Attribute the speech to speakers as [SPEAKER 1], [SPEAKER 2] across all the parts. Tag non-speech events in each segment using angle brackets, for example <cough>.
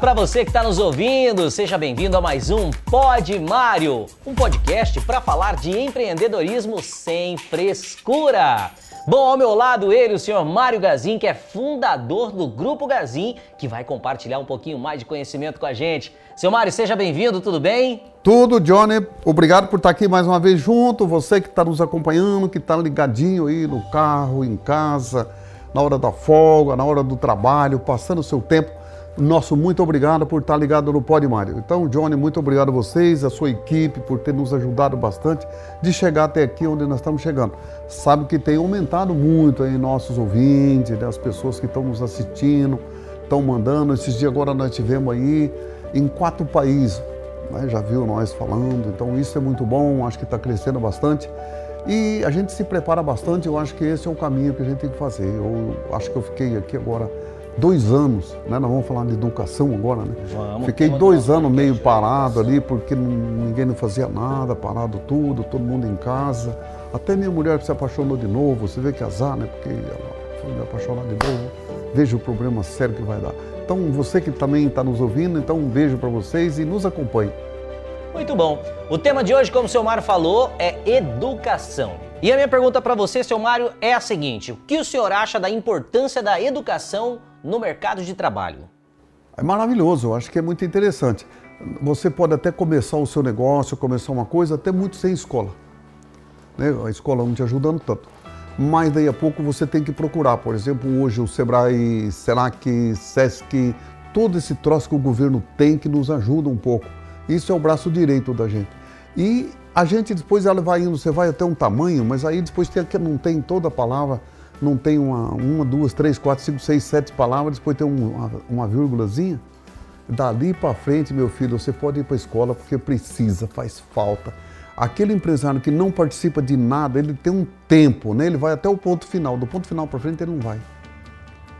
[SPEAKER 1] Para você que está nos ouvindo, seja bem-vindo a mais um Pod Mário, um podcast para falar de empreendedorismo sem frescura. Bom, ao meu lado ele, o senhor Mário Gazin, que é fundador do Grupo Gazin, que vai compartilhar um pouquinho mais de conhecimento com a gente. Seu Mário, seja bem-vindo, tudo bem?
[SPEAKER 2] Tudo, Johnny. Obrigado por estar aqui mais uma vez junto. Você que está nos acompanhando, que está ligadinho aí no carro, em casa, na hora da folga, na hora do trabalho, passando o seu tempo. Nosso muito obrigado por estar ligado no Pode Mário. Então, Johnny, muito obrigado a vocês, a sua equipe, por ter nos ajudado bastante de chegar até aqui onde nós estamos chegando. Sabe que tem aumentado muito aí nossos ouvintes, né, as pessoas que estão nos assistindo, estão mandando. Esses dias agora nós tivemos aí em quatro países, né, já viu nós falando, então isso é muito bom, acho que está crescendo bastante. E a gente se prepara bastante, eu acho que esse é o caminho que a gente tem que fazer. Eu acho que eu fiquei aqui agora dois anos, né? Nós vamos falar de educação agora, né? Vamos, Fiquei dois anos meio parado ali, porque ninguém não fazia nada, parado tudo, todo mundo em casa. Até minha mulher se apaixonou de novo, você vê que azar, né? Porque ela foi me apaixonar de novo. Veja o problema sério que vai dar. Então, você que também está nos ouvindo, então um beijo para vocês e nos acompanhe.
[SPEAKER 1] Muito bom. O tema de hoje, como o seu Mário falou, é educação. E a minha pergunta para você, seu Mário, é a seguinte: o que o senhor acha da importância da educação no mercado de trabalho?
[SPEAKER 2] É maravilhoso, eu acho que é muito interessante. Você pode até começar o seu negócio, começar uma coisa, até muito sem escola. Né? A escola não te ajudando tanto. Mas daí a pouco você tem que procurar, por exemplo, hoje o Sebrae, Senac, Sesc, todo esse troço que o governo tem que nos ajuda um pouco. Isso é o braço direito da gente. E a gente depois ela vai indo, você vai até um tamanho, mas aí depois tem, não tem toda a palavra não tem uma, uma, duas, três, quatro, cinco, seis, sete palavras, depois tem uma, uma vírgulazinha. Dali para frente, meu filho, você pode ir para a escola porque precisa, faz falta. Aquele empresário que não participa de nada, ele tem um tempo, né? ele vai até o ponto final. Do ponto final para frente, ele não vai.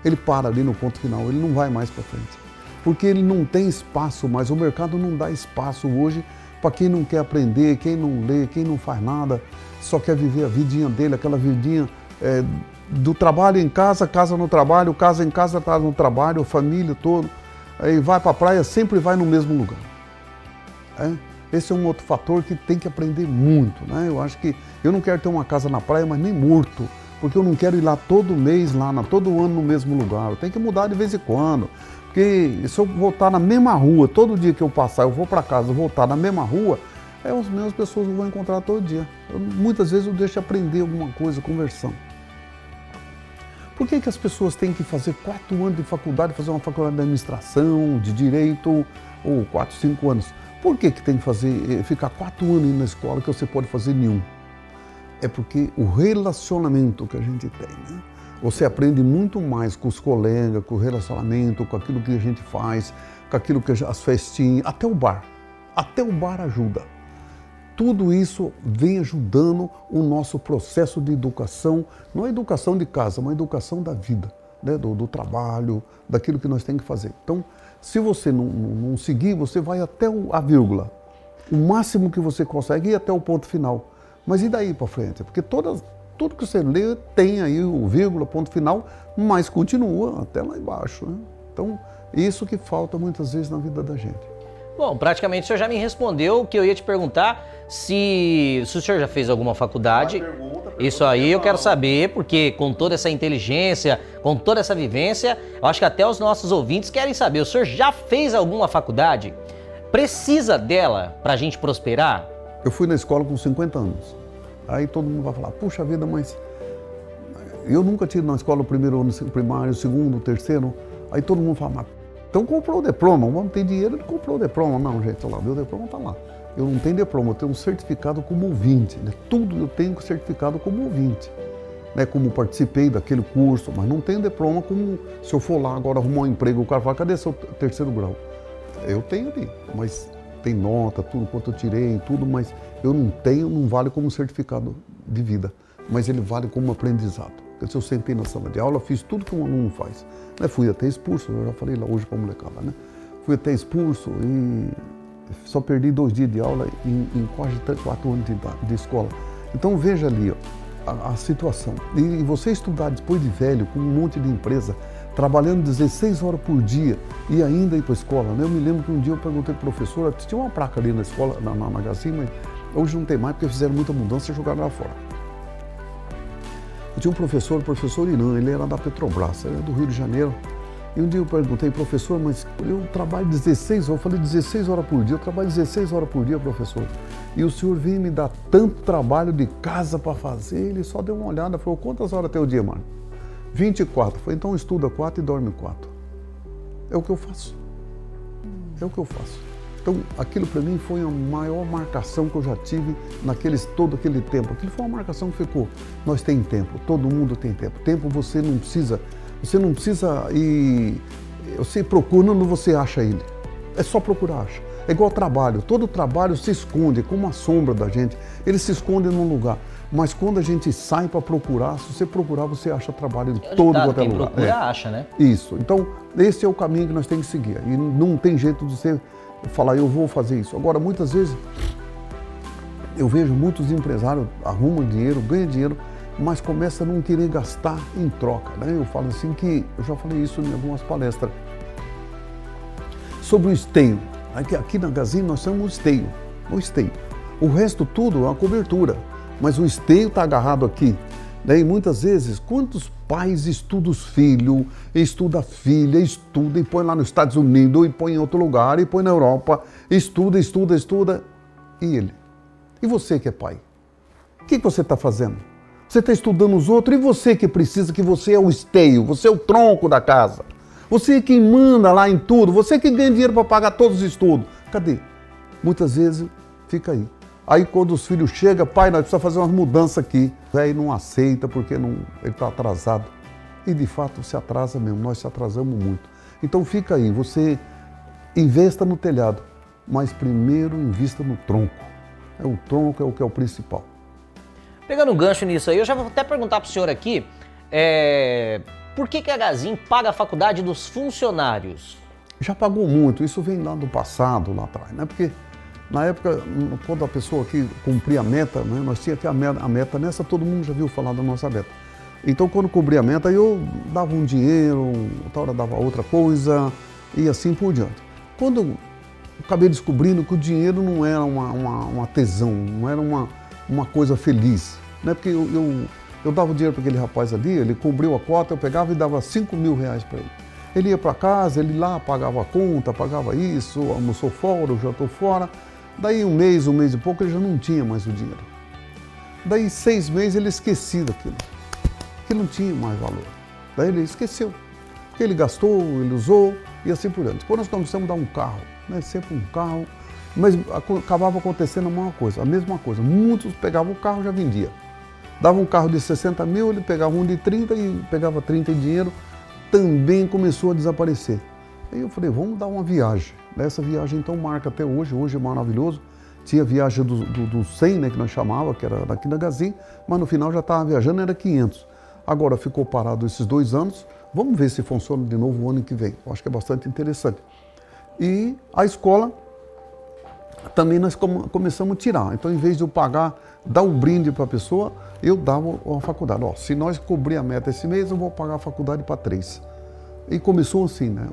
[SPEAKER 2] Ele para ali no ponto final, ele não vai mais para frente. Porque ele não tem espaço mais, o mercado não dá espaço hoje para quem não quer aprender, quem não lê, quem não faz nada, só quer viver a vidinha dele, aquela vidinha é, do trabalho em casa, casa no trabalho, casa em casa, casa no trabalho, família todo. Aí vai para a praia, sempre vai no mesmo lugar. É? Esse é um outro fator que tem que aprender muito. Né? Eu acho que eu não quero ter uma casa na praia, mas nem morto, porque eu não quero ir lá todo mês, lá, todo ano no mesmo lugar. Eu tenho que mudar de vez em quando. Porque se eu voltar na mesma rua, todo dia que eu passar, eu vou para casa, voltar na mesma rua, é as mesmas pessoas que eu vou encontrar todo dia. Eu, muitas vezes eu deixo aprender alguma coisa, conversando. Por que, que as pessoas têm que fazer quatro anos de faculdade, fazer uma faculdade de administração, de direito, ou quatro, cinco anos? Por que, que tem que fazer, eh, ficar quatro anos na escola que você pode fazer nenhum? É porque o relacionamento que a gente tem, né? Você aprende muito mais com os colegas, com o relacionamento, com aquilo que a gente faz, com aquilo que as festinhas, até o bar. Até o bar ajuda. Tudo isso vem ajudando o nosso processo de educação, não a educação de casa, mas a educação da vida, né? do, do, trabalho, daquilo que nós temos que fazer. Então, se você não, não, não seguir, você vai até a vírgula. O máximo que você consegue ir até o ponto final. Mas e daí para frente? Porque todas, tudo que você lê tem aí o vírgula, ponto final, mas continua até lá embaixo. Né? Então, isso que falta muitas vezes na vida da gente.
[SPEAKER 1] Bom, praticamente o senhor já me respondeu o que eu ia te perguntar se, se o senhor já fez alguma faculdade. Pergunta, pergunta, Isso aí eu quero saber, porque com toda essa inteligência, com toda essa vivência, eu acho que até os nossos ouvintes querem saber. O senhor já fez alguma faculdade? Precisa dela para a gente prosperar?
[SPEAKER 2] Eu fui na escola com 50 anos. Aí todo mundo vai falar, puxa vida, mas eu nunca tive na escola o primeiro ano primário, o segundo, o terceiro. Aí todo mundo fala, mas então comprou o diploma, o homem tem dinheiro, ele comprou o diploma. Não, gente, olha lá, meu diploma está lá. Eu não tenho diploma, eu tenho um certificado como ouvinte. Né? Tudo eu tenho certificado como ouvinte. Né? Como participei daquele curso, mas não tenho diploma como se eu for lá agora arrumar um emprego, o cara fala, cadê seu terceiro grau? Eu tenho ali, mas tem nota, tudo quanto eu tirei, tudo, mas eu não tenho, não vale como certificado de vida, mas ele vale como aprendizado. Eu sentei na sala de aula, fiz tudo que um aluno faz. Né? Fui até expulso, eu já falei lá hoje para a molecada, né? Fui até expulso e só perdi dois dias de aula em, em quase quatro anos de, de escola. Então veja ali ó, a, a, situação. E, você estudar depois de velho, com um monte de empresa, trabalhando 16 horas por dia e ainda ir para a escola. Né? Eu me lembro que um dia eu perguntei para o professor, tinha uma placa ali na escola, na, na Magazine, mas hoje não tem mais porque fizeram muita mudança e jogaram lá fora. Eu tinha um professor, o professor Irã, ele era da Petrobras, era do Rio de Janeiro. E um dia eu perguntei, professor, mas eu trabalho 16 horas, eu falei 16 horas por dia, eu trabalho 16 horas por dia, professor. E o senhor vem me dar tanto trabalho de casa para fazer, ele só deu uma olhada, falou, quantas horas tem o dia, mano? 24. Falei, então estuda 4 e dorme 4. É o que eu faço. É o que eu faço. Então, aquilo para mim foi a maior marcação que eu já tive naqueles todo aquele tempo. Aquilo foi uma marcação que ficou. Nós tem tempo, todo mundo tem tempo. Tempo você não precisa, você não precisa ir. Você procura quando você acha ele. É só procurar, acha. É igual trabalho. Todo trabalho se esconde, como a sombra da gente. Ele se esconde num lugar. Mas quando a gente sai para procurar, se você procurar, você acha trabalho em todo quanto
[SPEAKER 1] é
[SPEAKER 2] lugar.
[SPEAKER 1] procura, é. acha, né?
[SPEAKER 2] Isso. Então, esse é o caminho que nós temos que seguir. E não tem jeito de você falar, eu vou fazer isso. Agora, muitas vezes, eu vejo muitos empresários arrumam dinheiro, ganham dinheiro, mas começam a não querer gastar em troca. Né? Eu falo assim que, eu já falei isso em algumas palestras, sobre o esteio. Aqui, aqui na Gazin nós temos o esteio, o esteio. O resto tudo é uma cobertura, mas o esteio está agarrado aqui. Né? E muitas vezes, quantos pais estudam os filhos, estuda a filha, estuda e põe lá nos Estados Unidos, e põe em outro lugar, e põe na Europa, estuda, estuda, estuda. E ele? E você que é pai? O que, que você está fazendo? Você está estudando os outros e você que precisa, que você é o esteio, você é o tronco da casa. Você é quem manda lá em tudo, você que ganha dinheiro para pagar todos os estudos. Cadê? Muitas vezes fica aí. Aí quando os filhos chegam, pai, nós precisamos fazer umas mudanças aqui. Aí não aceita porque não, ele está atrasado. E de fato se atrasa mesmo, nós se atrasamos muito. Então fica aí, você investa no telhado, mas primeiro invista no tronco. É o tronco é o que é o principal.
[SPEAKER 1] Pegando um gancho nisso aí, eu já vou até perguntar para o senhor aqui, é, por que, que a Gazin paga a faculdade dos funcionários?
[SPEAKER 2] Já pagou muito, isso vem lá do passado, lá atrás, né? Porque na época, quando a pessoa aqui cumpria a meta, né, nós tínhamos aqui a meta, a meta nessa, todo mundo já viu falar da nossa meta. Então, quando cumpria a meta, eu dava um dinheiro, outra hora dava outra coisa e assim por diante. Quando acabei descobrindo que o dinheiro não era uma, uma, uma tesão, não era uma, uma coisa feliz, né? porque eu, eu, eu dava o dinheiro para aquele rapaz ali, ele cobriu a cota, eu pegava e dava 5 mil reais para ele. Ele ia para casa, ele lá pagava a conta, pagava isso, almoçou fora, jantou fora. Daí um mês, um mês e pouco, ele já não tinha mais o dinheiro. Daí seis meses ele esquecia daquilo, que não tinha mais valor. Daí ele esqueceu, que ele gastou, ele usou e assim por diante. Quando nós começamos a dar um carro, né, sempre um carro, mas acabava acontecendo a mesma coisa, a mesma coisa. Muitos pegavam o carro e já vendia. Dava um carro de 60 mil, ele pegava um de 30 e pegava 30 em dinheiro, também começou a desaparecer. Aí eu falei, vamos dar uma viagem. Essa viagem então marca até hoje, hoje é maravilhoso. Tinha viagem do, do, do 100, né, que nós chamava, que era daqui da Gazin, mas no final já estava viajando, era 500. Agora ficou parado esses dois anos, vamos ver se funciona de novo o ano que vem. Eu acho que é bastante interessante. E a escola também nós começamos a tirar. Então, em vez de eu pagar, dar um brinde para a pessoa, eu dava a faculdade. Ó, se nós cobrir a meta esse mês, eu vou pagar a faculdade para três. E começou assim, né?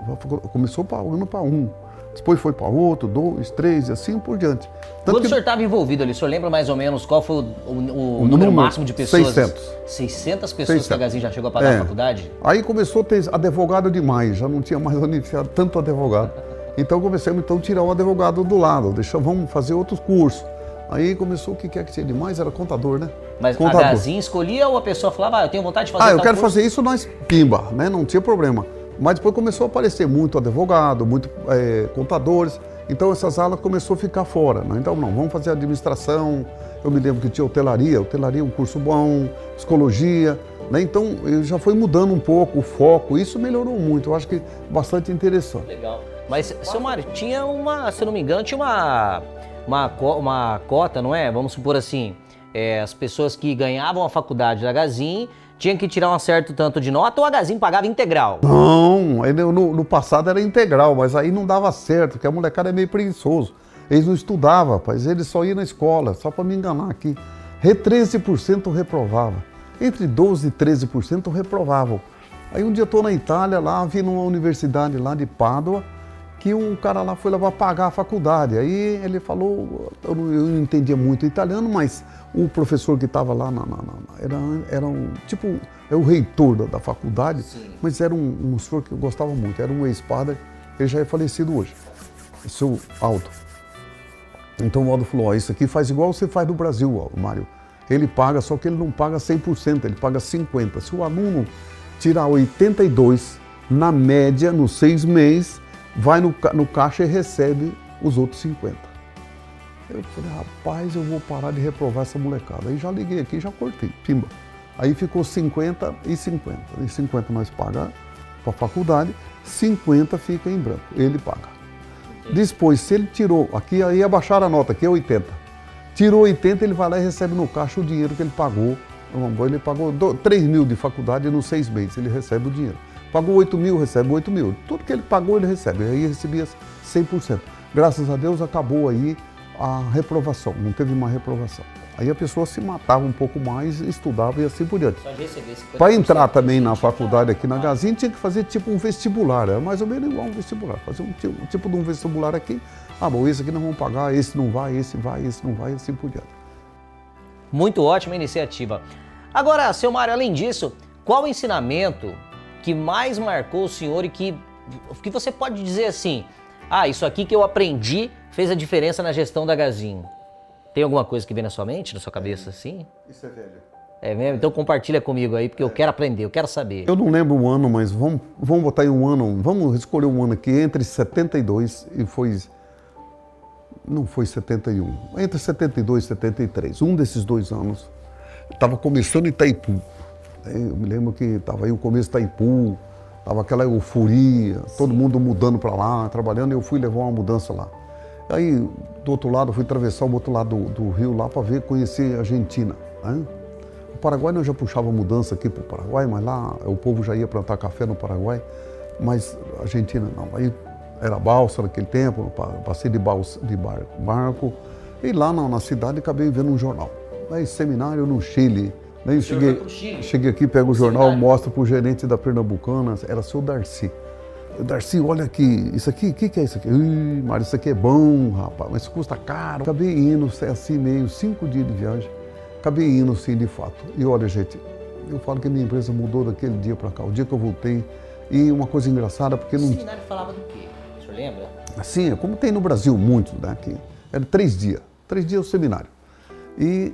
[SPEAKER 2] Começou pagando para um. Depois foi para outro, dois, três e assim por diante.
[SPEAKER 1] Tanto Quando que... o senhor estava envolvido ali, o senhor lembra mais ou menos qual foi o, o, o, o número, número, máximo de pessoas?
[SPEAKER 2] 600.
[SPEAKER 1] 600 pessoas 600. que a Gazin já chegou a pagar é. a faculdade?
[SPEAKER 2] Aí começou a ter advogado demais, já não tinha mais onde tanto advogado. Então começamos então, a tirar o advogado do lado, deixa, vamos fazer outros cursos. Aí começou o que quer que tinha demais, era contador, né?
[SPEAKER 1] Mas
[SPEAKER 2] contador.
[SPEAKER 1] a Gazin escolhia ou a pessoa falava, ah, eu tenho vontade de fazer
[SPEAKER 2] Ah, eu quero
[SPEAKER 1] curso?
[SPEAKER 2] fazer isso, nós pimba, né? Não tinha problema. Mas depois começou a aparecer muito advogado, muito é, contadores. Então essas aulas começou a ficar fora. Né? Então não, vamos fazer administração. Eu me lembro que tinha hotelaria, hotelaria é um curso bom, psicologia. Né? Então já foi mudando um pouco o foco. Isso melhorou muito. Eu acho que bastante interessante.
[SPEAKER 1] Legal. Mas, seu Mário, tinha uma, se não me engano, tinha uma, uma, uma cota, não é? Vamos supor assim, é, as pessoas que ganhavam a faculdade da Gazin tinha que tirar um certo tanto de nota ou a Gazin pagava integral?
[SPEAKER 2] Não, no, no, passado era integral, mas aí não dava certo, porque a molecada é meio preguiçoso. Eles não estudavam, rapaz, eles só iam na escola, só para me enganar aqui. Re 13% reprovava. Entre 12% e 13% reprovavam. Aí um dia estou na Itália, lá vi numa universidade lá de Pádua, que um cara lá foi levar pagar a faculdade. Aí ele falou, eu não, eu não entendia muito italiano, mas o professor que estava lá na, na, na, era, era um tipo, é o reitor da, da faculdade, Sim. mas era um, um senhor que eu gostava muito, era um ex-padre, ele já é falecido hoje, o seu Aldo. Então o Aldo falou, ó, isso aqui faz igual você faz no Brasil, Mário. Ele paga, só que ele não paga 100%, ele paga 50%. Se o aluno tirar 82, na média, nos seis meses, vai no, no caixa e recebe os outros 50. Eu falei, rapaz, eu vou parar de reprovar essa molecada. Aí já liguei aqui, já cortei, pimba. Aí ficou 50 e 50. E 50 nós pagamos para a faculdade, 50 fica em branco, ele paga. Depois, se ele tirou, aqui aí abaixaram a nota, aqui é 80. Tirou 80, ele vai lá e recebe no caixa o dinheiro que ele pagou. Ele pagou 3 mil de faculdade nos seis meses, ele recebe o dinheiro. Pagou 8 mil, recebe 8 mil. Tudo que ele pagou, ele recebe. Aí recebia 100%. Graças a Deus acabou aí a reprovação, não teve mais reprovação. Aí a pessoa se matava um pouco mais, estudava e assim por diante. Para entrar também na faculdade aqui na Gazin, tinha que fazer tipo um vestibular, era mais ou menos igual um vestibular. Fazer um, um tipo de um vestibular aqui. Ah, bom, esse aqui nós vamos pagar, esse não vai, esse vai, esse não vai, e assim por diante.
[SPEAKER 1] Muito ótima iniciativa. Agora, seu Mário, além disso, qual o ensinamento que mais marcou o senhor e que, que você pode dizer assim, ah, isso aqui que eu aprendi fez a diferença na gestão da Gazin? Tem alguma coisa que vem na sua mente, na sua cabeça assim?
[SPEAKER 2] Isso é velho.
[SPEAKER 1] É mesmo? Então compartilha comigo aí, porque é. eu quero aprender, eu quero saber.
[SPEAKER 2] Eu não lembro o ano, mas vamos, vamos botar em um ano, vamos escolher um ano aqui, entre 72 e foi. Não foi 71, entre 72 e 73, um desses dois anos. Estava começando Itaipu. Eu me lembro que estava aí o começo de Itaipu, estava aquela euforia, todo mundo mudando para lá, trabalhando, e eu fui levar uma mudança lá. Aí, do outro lado, fui atravessar o outro lado do, do rio lá para ver, conhecer a Argentina. Né? O Paraguai nós já puxava mudança aqui para o Paraguai, mas lá o povo já ia plantar café no Paraguai, mas a Argentina não. Aí era balsa naquele tempo, passei de, balsa, de barco, barco, e lá na, na cidade acabei vendo um jornal. Aí, seminário no Chile. Aí eu cheguei, cheguei aqui, pego o jornal, mostro para o gerente da Pernambucana, era seu Darcy. Darcy, olha aqui, isso aqui, o que, que, é isso aqui? Ih, Mário, isso aqui é bom, rapaz, mas custa caro. Acabei indo, assim, meio, cinco dias de viagem, acabei indo, sim, de fato. E olha, gente, eu falo que a minha empresa mudou daquele dia para cá, o dia que eu voltei. E uma coisa engraçada, porque não... O
[SPEAKER 1] seminário falava do quê? O senhor lembra?
[SPEAKER 2] Sim, é como tem no Brasil, muitos, né? Que era três dias, três dias o seminário. E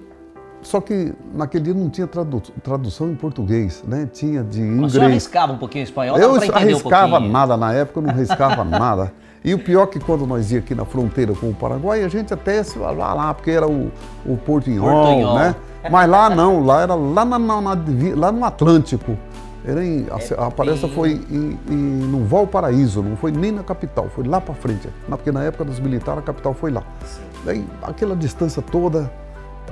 [SPEAKER 2] só que naquele dia não tinha tradu tradução em português, né? Tinha de inglês. Você
[SPEAKER 1] arriscava um pouquinho espanhol?
[SPEAKER 2] Eu arriscava um nada, na época eu não arriscava <laughs> nada. E o pior é que quando nós ia aqui na fronteira com o Paraguai, a gente até se lá, lá porque era o, o Portunhol, né? <laughs> Mas lá não, lá era lá, na, na, na lá no Atlântico. Era em, a, a palestra foi em, em, no Valparaíso, não foi nem na capital, foi lá para frente. Porque na época dos militares a capital foi lá. Daí aquela distância toda,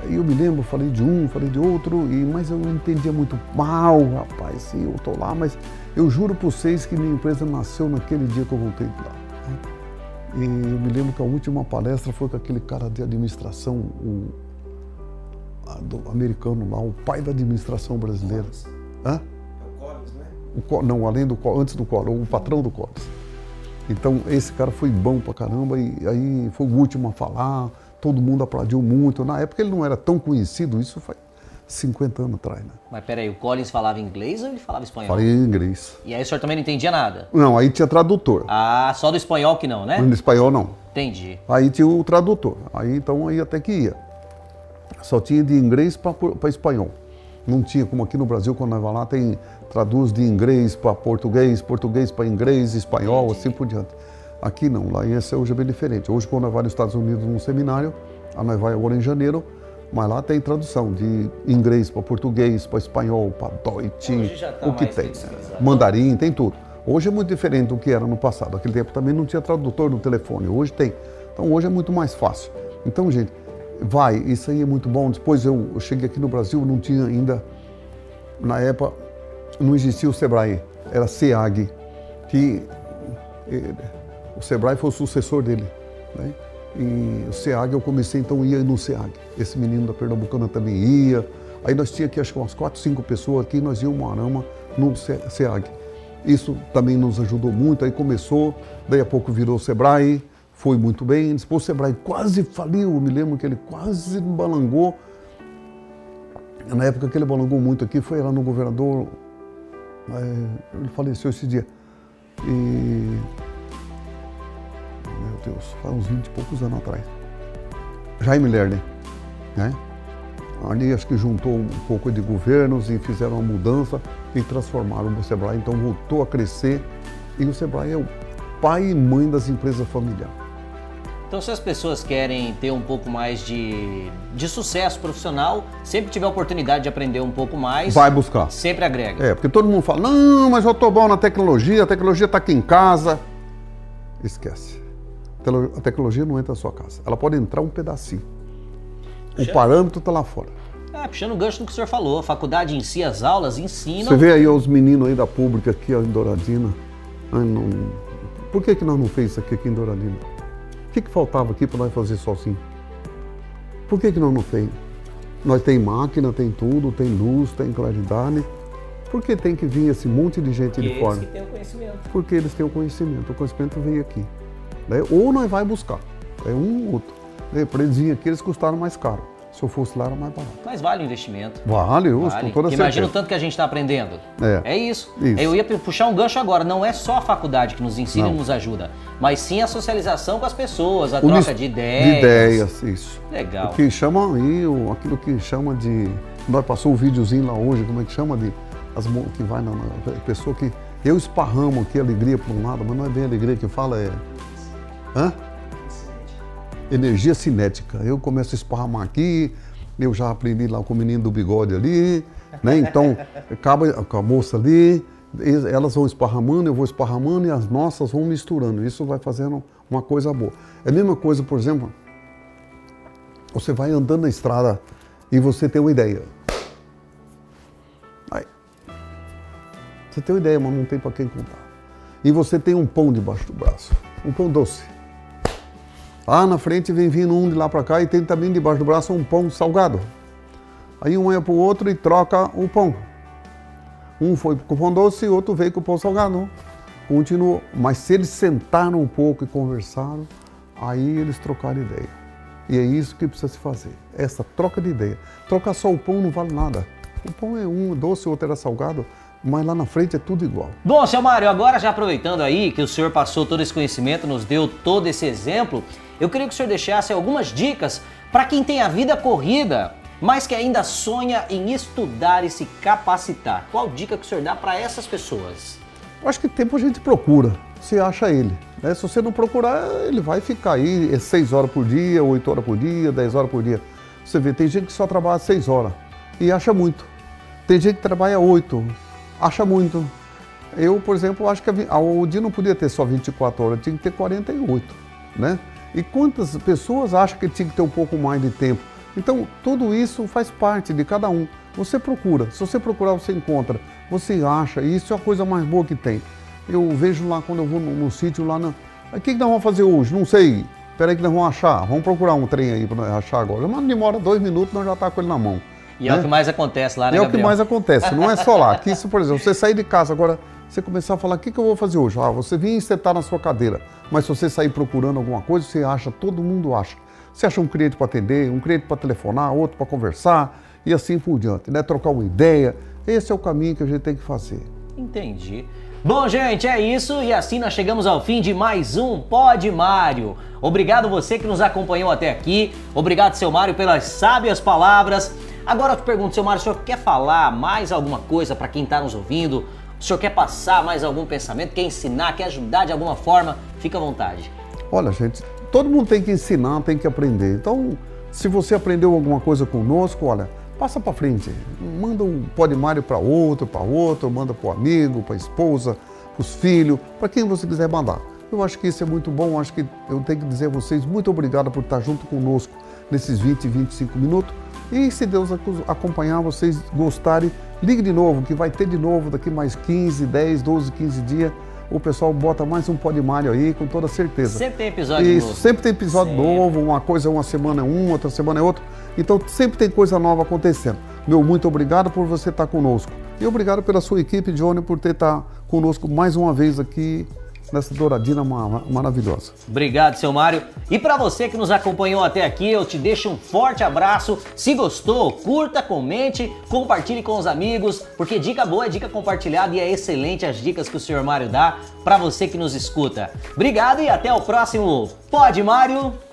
[SPEAKER 2] Aí eu me lembro, falei de um, falei de outro, e, mas eu entendia muito mal, rapaz, sim, eu estou lá, mas eu juro para vocês que minha empresa nasceu naquele dia que eu voltei de lá. Né? E eu me lembro que a última palestra foi com aquele cara de administração, o americano lá, o pai da administração brasileira. Hã? É o Collins, né? O, não, além do antes do Collins, o patrão do Collins. Então esse cara foi bom pra caramba e aí foi o último a falar todo mundo aplaudiu muito. Na época ele não era tão conhecido, isso foi 50 anos atrás, né?
[SPEAKER 1] Mas peraí, o Collins falava inglês ou ele falava espanhol?
[SPEAKER 2] Falei inglês.
[SPEAKER 1] E aí o senhor também não entendia nada?
[SPEAKER 2] Não, aí tinha tradutor.
[SPEAKER 1] Ah, só do espanhol que não, né?
[SPEAKER 2] No espanhol não.
[SPEAKER 1] Entendi.
[SPEAKER 2] Aí tinha o tradutor. Aí então aí até que ia. Só tinha de inglês para espanhol. Não tinha como aqui no Brasil, quando nós vamos lá, tem traduz de inglês para português, português para inglês, espanhol, Entendi. assim por diante. Aqui não, lá esse hoje é bem diferente. Hoje, quando nós vamos nos Estados Unidos num seminário, a nós vai agora em janeiro, mas lá tem tradução de inglês para português, para espanhol, para Deutsch, tá o que tem. Mandarim, tem tudo. Hoje é muito diferente do que era no passado. Naquele tempo também não tinha tradutor no telefone, hoje tem. Então hoje é muito mais fácil. Então, gente, vai, isso aí é muito bom. Depois eu, eu cheguei aqui no Brasil, não tinha ainda, na época, não existia o Sebrae, era SEAG, que eh, o Sebrae foi o sucessor dele. Né? E o SEAG, eu comecei então ia no SEAG. Esse menino da Pernambucana também ia. Aí nós tínhamos aqui acho que umas quatro, cinco pessoas aqui, nós íamos arama no SEAG. Isso também nos ajudou muito, aí começou, daí a pouco virou o Sebrae, foi muito bem, depois o Sebrae quase faliu, eu me lembro que ele quase balangou. Na época que ele balangou muito aqui, foi lá no governador, é, ele faleceu esse dia. E. Meu Deus, faz uns 20 e poucos anos atrás. Jaime Lerner, né? Ali acho que juntou um pouco de governos e fizeram uma mudança e transformaram o Sebrae, então voltou a crescer e o Sebrae é o pai e mãe das empresas familiares.
[SPEAKER 1] Então, se as pessoas querem ter um pouco mais de, de sucesso profissional, sempre tiver a oportunidade de aprender um pouco mais,
[SPEAKER 2] vai buscar.
[SPEAKER 1] Sempre agrega.
[SPEAKER 2] É, porque todo mundo fala: não, mas eu estou bom na tecnologia, a tecnologia está aqui em casa. Esquece. A tecnologia não entra na sua casa. Ela pode entrar um pedacinho. O parâmetro está lá fora.
[SPEAKER 1] É, puxando o gancho do que o senhor falou, a faculdade em si, as aulas ensinam.
[SPEAKER 2] Você vê aí os meninos aí da pública aqui ó, em Douradina. Ai, não... Por que, que nós não fez isso aqui, aqui em Douradina? O que, que faltava aqui para nós fazer sozinho? Por que, que nós não fez? Nós tem máquina, tem tudo, tem luz, tem claridade. Por que tem que vir esse monte de gente
[SPEAKER 1] Porque
[SPEAKER 2] de fora?
[SPEAKER 1] Eles têm o conhecimento.
[SPEAKER 2] Porque eles têm o conhecimento. O conhecimento vem aqui. Né? Ou nós vai buscar. É um ou outro. Né? Para eles virem aqui, eles custaram mais caro. Se eu fosse lá, era mais barato.
[SPEAKER 1] Mas vale o investimento.
[SPEAKER 2] Vale, eu, vale. toda
[SPEAKER 1] Imagina o tanto que a gente está aprendendo.
[SPEAKER 2] É.
[SPEAKER 1] É isso.
[SPEAKER 2] Isso.
[SPEAKER 1] Eu ia puxar um gancho agora. Não é só a faculdade que nos ensina
[SPEAKER 2] Não.
[SPEAKER 1] e nos ajuda, mas sim a socialização com as pessoas, a
[SPEAKER 2] O
[SPEAKER 1] troca de ideias.
[SPEAKER 2] De ideias, isso.
[SPEAKER 1] Legal.
[SPEAKER 2] O que chama aí, aquilo que chama de. Nós passou o videozinho lá hoje, como é que chama de. As, que vai na, na pessoa que. Eu esparramo aqui alegria por um lado, mas não é bem alegria que fala, é. Hã? Energia cinética. Eu começo a esparramar aqui, eu já aprendi lá com o menino do bigode ali, né? Então, <laughs> acaba com a moça ali, elas vão esparramando, eu vou esparramando e as nossas vão misturando. Isso vai fazendo uma coisa boa. É a mesma coisa, por exemplo, você vai andando na estrada e você tem uma ideia. Aí, você tem uma ideia, mas não tem para quem contar. E você tem um pão debaixo do braço, um pão doce. Lá na frente vem vindo um de lá para cá e tem também debaixo do braço um pão salgado. Aí um é para o outro e troca o pão. Um foi com o pão doce e outro veio com o pão salgado. Continuou. Mas se eles sentaram um pouco e conversaram, aí eles trocaram ideia. E é isso que precisa se fazer. Essa troca de ideia. Trocar só o pão não vale nada. O pão é um doce, o outro era salgado, mas lá na frente é tudo igual.
[SPEAKER 1] Bom, seu Mário, agora já aproveitando aí que o senhor passou todo esse conhecimento, nos deu todo esse exemplo, eu queria que o senhor deixasse algumas dicas para quem tem a vida corrida, mas que ainda sonha em estudar e se capacitar. Qual dica que o senhor dá para essas pessoas?
[SPEAKER 2] Eu acho que tempo a gente procura, você acha ele. né? Se você não procurar, ele vai ficar aí é 6 horas por dia, 8 horas por dia, 10 horas por dia. Você vê, tem gente que só trabalha 6 horas e acha muito. Tem gente que trabalha 8, acha muito. Eu, por exemplo, acho que a- o dia não podia ter só 24 horas, tinha que ter 48, né? E quantas pessoas acham que tinha que ter um pouco mais de tempo? Então, tudo isso faz parte de cada um. Você procura, se você procurar, você encontra, você acha, e isso é a coisa mais boa que tem. Eu vejo lá quando eu vou no, no sítio lá, na... "Ah, o que, que nós vamos fazer hoje? Não sei. Espera que nós vamos achar. Vamos procurar um trem aí para achar agora. Mas demora dois minutos, nós já está com ele na mão.
[SPEAKER 1] E é o que mais acontece lá, né,
[SPEAKER 2] É o que
[SPEAKER 1] Gabriel?
[SPEAKER 2] mais acontece, não é só lá. Aqui, se, por exemplo, você sair de casa agora, você começar a falar, o que, que eu vou fazer hoje? Ah, você vir e sentar na sua cadeira. Mas se você sair procurando alguma coisa, você acha, todo mundo acha. Você acha um cliente para atender, um cliente para telefonar, outro para conversar e assim por diante, né? Trocar uma ideia. Esse é o caminho que a gente tem que fazer.
[SPEAKER 1] Entendi. Bom, gente, é isso e assim nós chegamos ao fim de mais um Pod Mário. Obrigado você que nos acompanhou até aqui. Obrigado, seu Mário, pelas sábias palavras. Agora eu te pergunto, seu Mário, o senhor quer falar mais alguma coisa para quem está nos ouvindo? O senhor quer passar mais algum pensamento? Quer ensinar? Quer ajudar de alguma forma? Fica à vontade.
[SPEAKER 2] Olha, gente, todo mundo tem que ensinar, tem que aprender. Então, se você aprendeu alguma coisa conosco, olha, passa para frente. Manda um Mário para outro, para outro, manda para o amigo, para a esposa, para os filhos, para quem você quiser mandar. Eu acho que isso é muito bom, acho que eu tenho que dizer a vocês muito obrigado por estar junto conosco nesses 20, 25 minutos. E se Deus acompanhar, vocês gostarem, ligue de novo, que vai ter de novo daqui mais 15, 10, 12, 15 dias. O pessoal bota mais um Mário aí, com toda certeza.
[SPEAKER 1] Sempre tem episódio
[SPEAKER 2] Isso,
[SPEAKER 1] novo.
[SPEAKER 2] sempre tem episódio
[SPEAKER 1] Sempre.
[SPEAKER 2] novo, uma coisa uma semana é um, outra semana é outro. Então sempre tem coisa nova acontecendo. Meu muito obrigado por você estar conosco. E obrigado pela sua equipe, Johnny, por ter estar conosco mais uma vez aqui nessa douradina maravilhosa.
[SPEAKER 1] Obrigado, seu Mário. E para você que nos acompanhou até aqui, eu te deixo um forte abraço. Se gostou, curta, comente, compartilhe com os amigos, porque dica boa é dica compartilhada e é excelente as dicas que o senhor Mário dá para você que nos escuta. Obrigado e até o próximo Pode Mário.